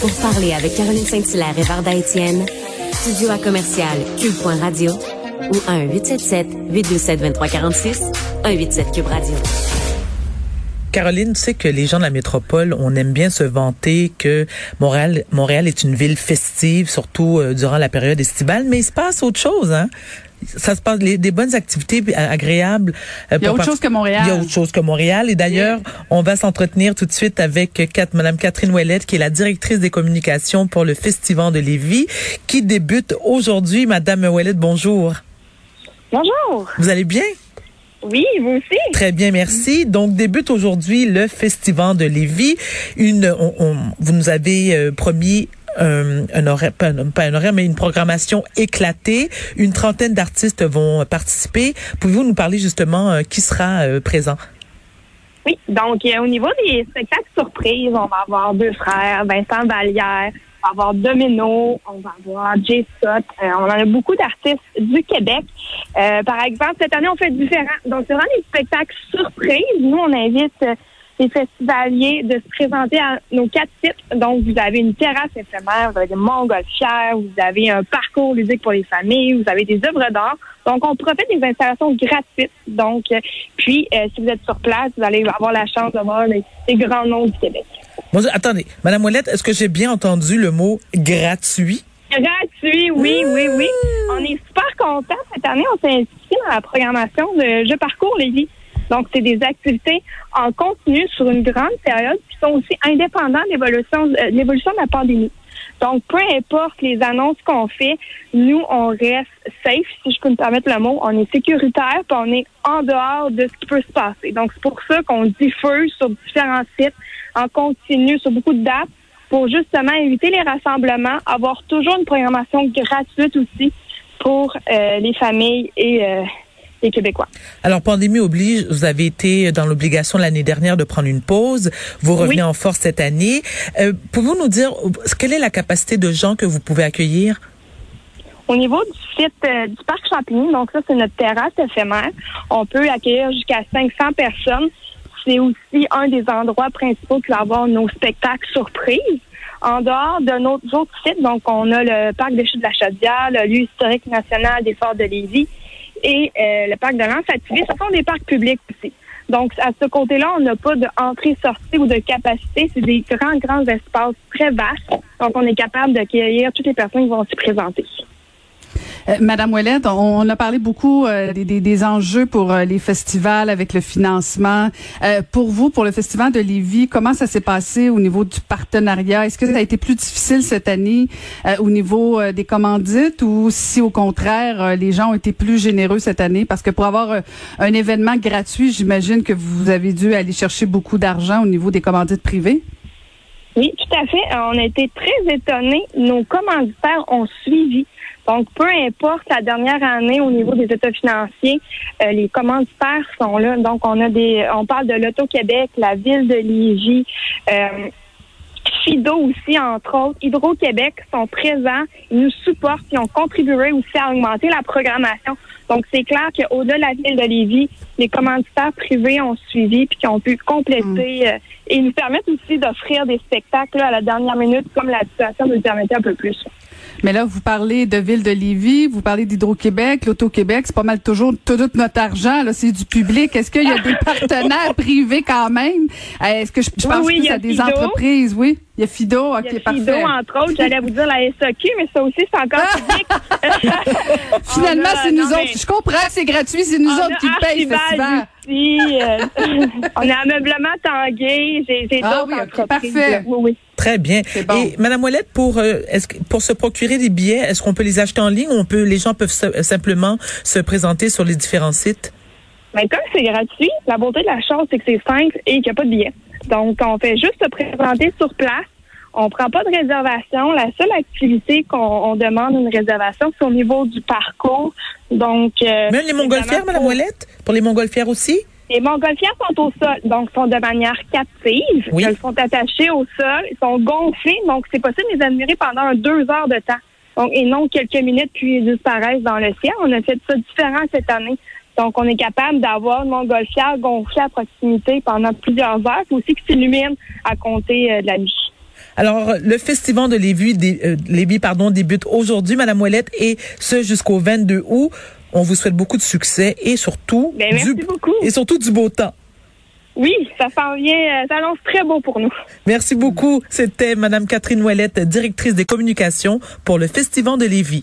Pour parler avec Caroline Saint-Hilaire et Varda Étienne, studio à commercial cube.radio ou 1-877-827-2346, 187 Cube Radio. Caroline, tu sais que les gens de la métropole, on aime bien se vanter que Montréal, Montréal est une ville festive, surtout euh, durant la période estivale, mais il se passe autre chose, hein? Ça se passe les, des bonnes activités agréables. Euh, il y a autre chose que Montréal. Il y a autre chose que Montréal. Et d'ailleurs, on va s'entretenir tout de suite avec Kat, Madame Catherine Ouellette, qui est la directrice des communications pour le Festival de Lévis, qui débute aujourd'hui. Madame Ouellette, bonjour. Bonjour. Vous allez bien? Oui, vous aussi. Très bien, merci. Donc débute aujourd'hui le Festival de Lévis. Une, on, vous nous avez euh, promis un, un horaire, pas un, horaire, mais une programmation éclatée. Une trentaine d'artistes vont participer. Pouvez-vous nous parler justement euh, qui sera euh, présent? Oui, donc au niveau des spectacles surprises, on va avoir deux frères, Vincent Vallière, on va avoir Domino, on va avoir Jay Scott. on en a beaucoup d'artistes du Québec. par exemple, cette année, on fait différent. Donc, vraiment des spectacles surprises. Nous, on invite les festivaliers de se présenter à nos quatre sites. Donc, vous avez une terrasse éphémère, vous avez des montgolfières, vous avez un parcours ludique pour les familles, vous avez des œuvres d'art. Donc, on profite des installations gratuites. Donc, euh, puis, euh, si vous êtes sur place, vous allez avoir la chance de voir les, grands noms du Québec. Bon, attendez, Madame Ouellette, est-ce que j'ai bien entendu le mot gratuit? Gratuit, oui, oui, oui. On est super contents. Cette année, on s'est inscrit dans la programmation de Je parcours Lévis. Donc, c'est des activités en continu sur une grande période qui sont aussi indépendantes de l'évolution euh, de la pandémie. Donc, peu importe les annonces qu'on fait, nous, on reste safe, si je peux me permettre le mot. On est sécuritaire, puis on est en dehors de ce qui peut se passer. Donc, c'est pour ça qu'on diffuse sur différents sites, en continu, sur beaucoup de dates, pour justement éviter les rassemblements, avoir toujours une programmation gratuite aussi pour euh, les familles et euh, Québécois. Alors, pandémie oblige, vous avez été dans l'obligation l'année dernière de prendre une pause. Vous revenez en force cette année. Euh, Pouvez-vous nous dire quelle est la capacité de gens que vous pouvez accueillir? Au niveau du site euh, du parc Champigny, donc ça, c'est notre terrasse éphémère. On peut accueillir jusqu'à 500 personnes. C'est aussi un des endroits principaux qui va avoir nos spectacles surprises. En dehors de nos autres sites, donc on a le parc des Chutes de la Chaudière, le lieu historique national des Forts de Lévis, et euh, le parc de lens ce sont des parcs publics aussi. Donc, à ce côté-là, on n'a pas d'entrée-sortie ou de capacité. C'est des grands, grands espaces très vastes. Donc, on est capable d'accueillir toutes les personnes qui vont s'y présenter. Euh, Madame Ouellette, on, a parlé beaucoup euh, des, enjeux pour euh, les festivals avec le financement. pour vous, pour le festival de Lévis, comment ça s'est passé au niveau du partenariat? Est-ce que ça a été plus difficile cette année au niveau des commandites ou si au contraire les gens ont été plus généreux cette année? Parce que pour avoir un événement gratuit, j'imagine que vous avez dû aller chercher beaucoup d'argent au niveau des commandites privées. Oui, tout à fait. On a été très étonnés. Nos commanditaires ont suivi. Donc, peu importe la dernière année au niveau des états financiers, euh, les commanditaires sont là. Donc, on a des, on parle de l'Auto-Québec, la ville de Lévis, euh, FIDO aussi, entre autres, Hydro-Québec sont présents, ils nous supportent, ils ont contribué aussi à augmenter la programmation. Donc, c'est clair qu'au-delà de la ville de Lévis, les commanditaires privés ont suivi puis qui ont pu compléter mm. euh, et nous permettent aussi d'offrir des spectacles à la dernière minute comme la situation nous le permettait un peu plus. Mais là, vous parlez de Ville de Lévis, vous parlez d'Hydro-Québec, l'Auto-Québec, c'est pas mal toujours tout, notre argent, là, c'est du public. Est-ce qu'il y a des partenaires privés quand même? Euh, est-ce que je, je pense oui, plus à des entreprises, oui? Il y a Fido, OK, il y a parfait. Fido, entre autres, j'allais vous dire la SAQ, mais ça aussi, c'est encore public. Finalement, c'est nous autres. Je comprends, c'est gratuit, c'est nous autres qui payent le festival. Euh, on a ameublement Tanguay, j'ai ah, oui, parfait. Oui, oui. Très bien. Et Madame Ouellette, pour euh, est-ce pour se procurer des billets, est-ce qu'on peut les acheter en ligne ou on peut les gens peuvent simplement se présenter sur les différents sites? Mais ben, comme c'est gratuit, la beauté de la chose, c'est que c'est simple et qu'il n'y a pas de billets. Donc, on fait juste se présenter sur place. On prend pas de réservation. La seule activité qu'on on demande une réservation, c'est au niveau du parcours. Donc, euh, Même les montgolfières, Madame Ouellette? Pour les montgolfières aussi? Les montgolfières sont au sol, donc sont de manière captive. Oui. Elles sont attachées au sol, ils sont gonflées, donc c'est possible de les admirer pendant deux heures de temps. Donc, et non quelques minutes puis ils disparaissent dans le ciel. On a fait ça différent cette année. Donc, on est capable d'avoir une montgolfière gonflée à proximité pendant plusieurs heures, puis aussi qui s'illumine à compter euh, de la nuit. Alors, le festival de Lévis, dé- euh, Lévis pardon, débute aujourd'hui, Madame Ouellette, et ce jusqu'au 22 août. On vous souhaite beaucoup de succès et surtout, Ben, merci du, beaucoup. et surtout du beau temps. Oui, ça s'en vient, euh, ça annonce très beau pour nous. Merci beaucoup. C'était Madame Catherine Ouellette, directrice des communications pour le Festival de Lévis.